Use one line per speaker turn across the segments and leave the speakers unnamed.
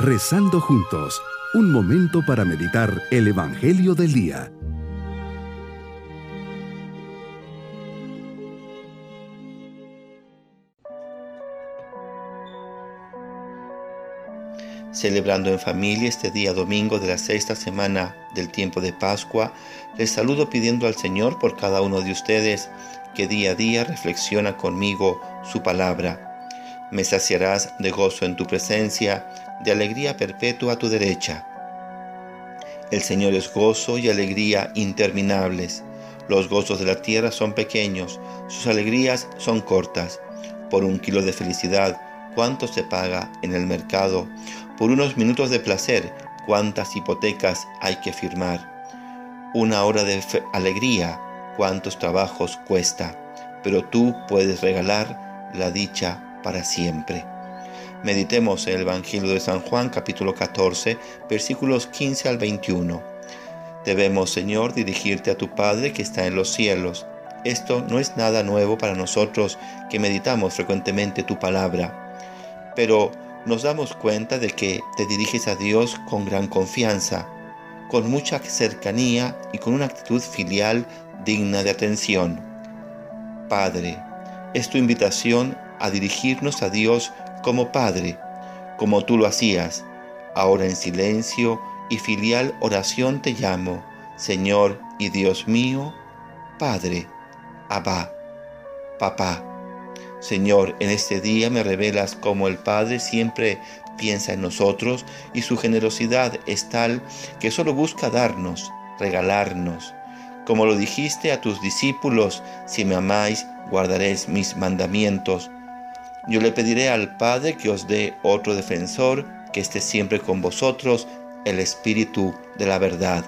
Rezando juntos, un momento para meditar el Evangelio del Día.
Celebrando en familia este día domingo de la sexta semana del tiempo de Pascua, les saludo pidiendo al Señor por cada uno de ustedes que día a día reflexiona conmigo su palabra me saciarás de gozo en tu presencia, de alegría perpetua a tu derecha. El Señor es gozo y alegría interminables. Los gozos de la tierra son pequeños, sus alegrías son cortas. Por un kilo de felicidad, ¿cuánto se paga en el mercado? Por unos minutos de placer, ¿cuántas hipotecas hay que firmar? Una hora de alegría, ¿cuántos trabajos cuesta? Pero tú puedes regalar la dicha para siempre. Meditemos el Evangelio de San Juan capítulo 14 versículos 15 al 21. Debemos, Señor, dirigirte a tu Padre que está en los cielos. Esto no es nada nuevo para nosotros que meditamos frecuentemente tu palabra, pero nos damos cuenta de que te diriges a Dios con gran confianza, con mucha cercanía y con una actitud filial digna de atención. Padre, es tu invitación a dirigirnos a Dios como Padre, como tú lo hacías. Ahora en silencio y filial oración te llamo, Señor y Dios mío, Padre, Abba, Papá. Señor, en este día me revelas cómo el Padre siempre piensa en nosotros y su generosidad es tal que solo busca darnos, regalarnos. Como lo dijiste a tus discípulos, si me amáis, guardaréis mis mandamientos. Yo le pediré al Padre que os dé otro defensor, que esté siempre con vosotros, el Espíritu de la verdad.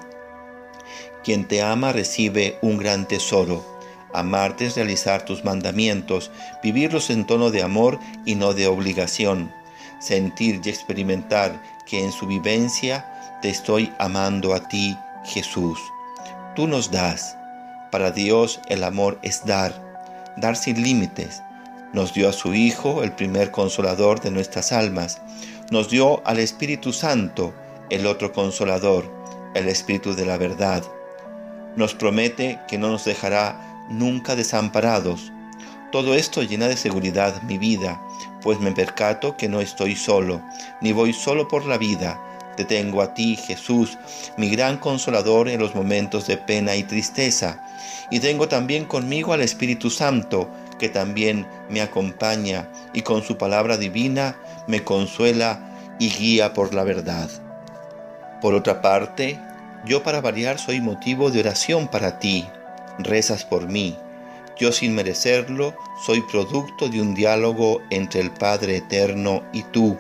Quien te ama recibe un gran tesoro. Amarte es realizar tus mandamientos, vivirlos en tono de amor y no de obligación. Sentir y experimentar que en su vivencia te estoy amando a ti, Jesús. Tú nos das. Para Dios el amor es dar, dar sin límites nos dio a su Hijo, el primer consolador de nuestras almas. Nos dio al Espíritu Santo, el otro consolador, el Espíritu de la verdad. Nos promete que no nos dejará nunca desamparados. Todo esto llena de seguridad mi vida, pues me percato que no estoy solo, ni voy solo por la vida. Te tengo a ti, Jesús, mi gran consolador en los momentos de pena y tristeza. Y tengo también conmigo al Espíritu Santo, que también me acompaña y con su palabra divina me consuela y guía por la verdad. Por otra parte, yo para variar soy motivo de oración para ti, rezas por mí. Yo sin merecerlo soy producto de un diálogo entre el Padre Eterno y tú.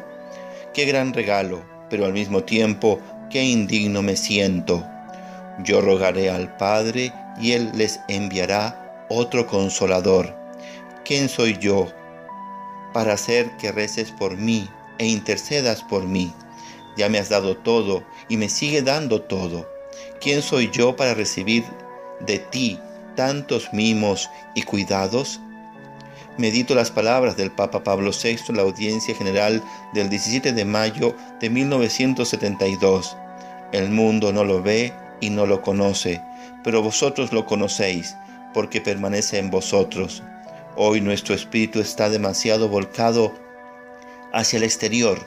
Qué gran regalo, pero al mismo tiempo qué indigno me siento. Yo rogaré al Padre y Él les enviará otro consolador ¿quién soy yo para hacer que reces por mí e intercedas por mí? Ya me has dado todo y me sigue dando todo. ¿Quién soy yo para recibir de ti tantos mimos y cuidados? Medito las palabras del Papa Pablo VI en la audiencia general del 17 de mayo de 1972. El mundo no lo ve y no lo conoce, pero vosotros lo conocéis, porque permanece en vosotros. Hoy nuestro espíritu está demasiado volcado hacia el exterior.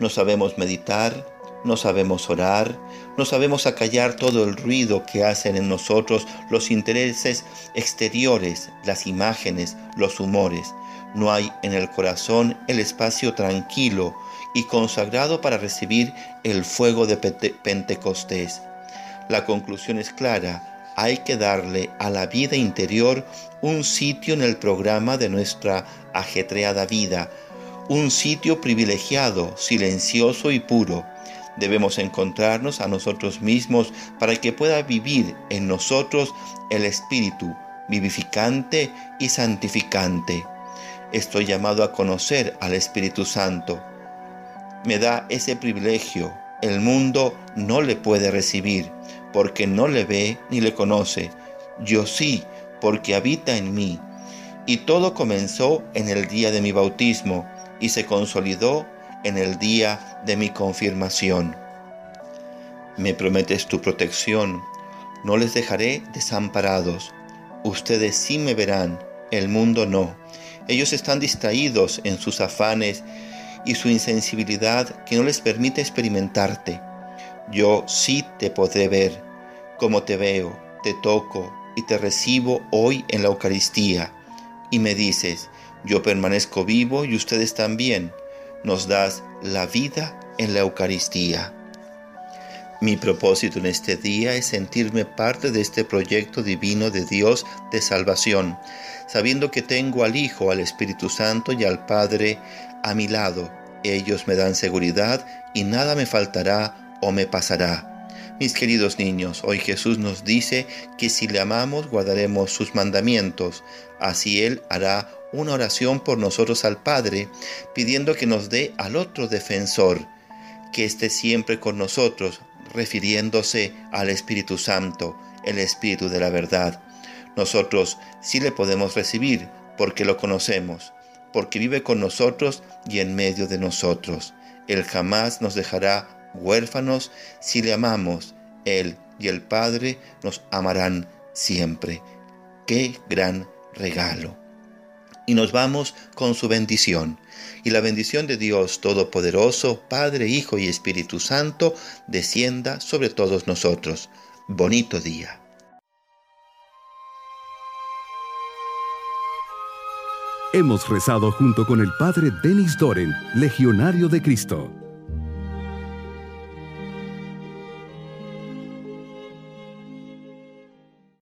No sabemos meditar, no sabemos orar, no sabemos acallar todo el ruido que hacen en nosotros los intereses exteriores, las imágenes, los humores. No hay en el corazón el espacio tranquilo y consagrado para recibir el fuego de Pentecostés. La conclusión es clara hay que darle a la vida interior un sitio en el programa de nuestra ajetreada vida, un sitio privilegiado, silencioso y puro. Debemos encontrarnos a nosotros mismos para que pueda vivir en nosotros el Espíritu vivificante y santificante. Estoy llamado a conocer al Espíritu Santo. Me da ese privilegio. El mundo no le puede recibir porque no le ve ni le conoce. Yo sí, porque habita en mí. Y todo comenzó en el día de mi bautismo y se consolidó en el día de mi confirmación. Me prometes tu protección, no les dejaré desamparados. Ustedes sí me verán, el mundo no. Ellos están distraídos en sus afanes y su insensibilidad que no les permite experimentarte. Yo sí te podré ver, como te veo, te toco y te recibo hoy en la Eucaristía. Y me dices, yo permanezco vivo y ustedes también. Nos das la vida en la Eucaristía. Mi propósito en este día es sentirme parte de este proyecto divino de Dios de salvación, sabiendo que tengo al Hijo, al Espíritu Santo y al Padre a mi lado. Ellos me dan seguridad y nada me faltará o me pasará. Mis queridos niños, hoy Jesús nos dice que si le amamos guardaremos sus mandamientos. Así Él hará una oración por nosotros al Padre, pidiendo que nos dé al otro defensor, que esté siempre con nosotros, refiriéndose al Espíritu Santo, el Espíritu de la verdad. Nosotros sí le podemos recibir porque lo conocemos, porque vive con nosotros y en medio de nosotros. Él jamás nos dejará huérfanos si le amamos. Él y el Padre nos amarán siempre. Qué gran regalo. Y nos vamos con su bendición. Y la bendición de Dios Todopoderoso, Padre, Hijo y Espíritu Santo, descienda sobre todos nosotros. Bonito día.
Hemos rezado junto con el Padre Denis Doren, Legionario de Cristo.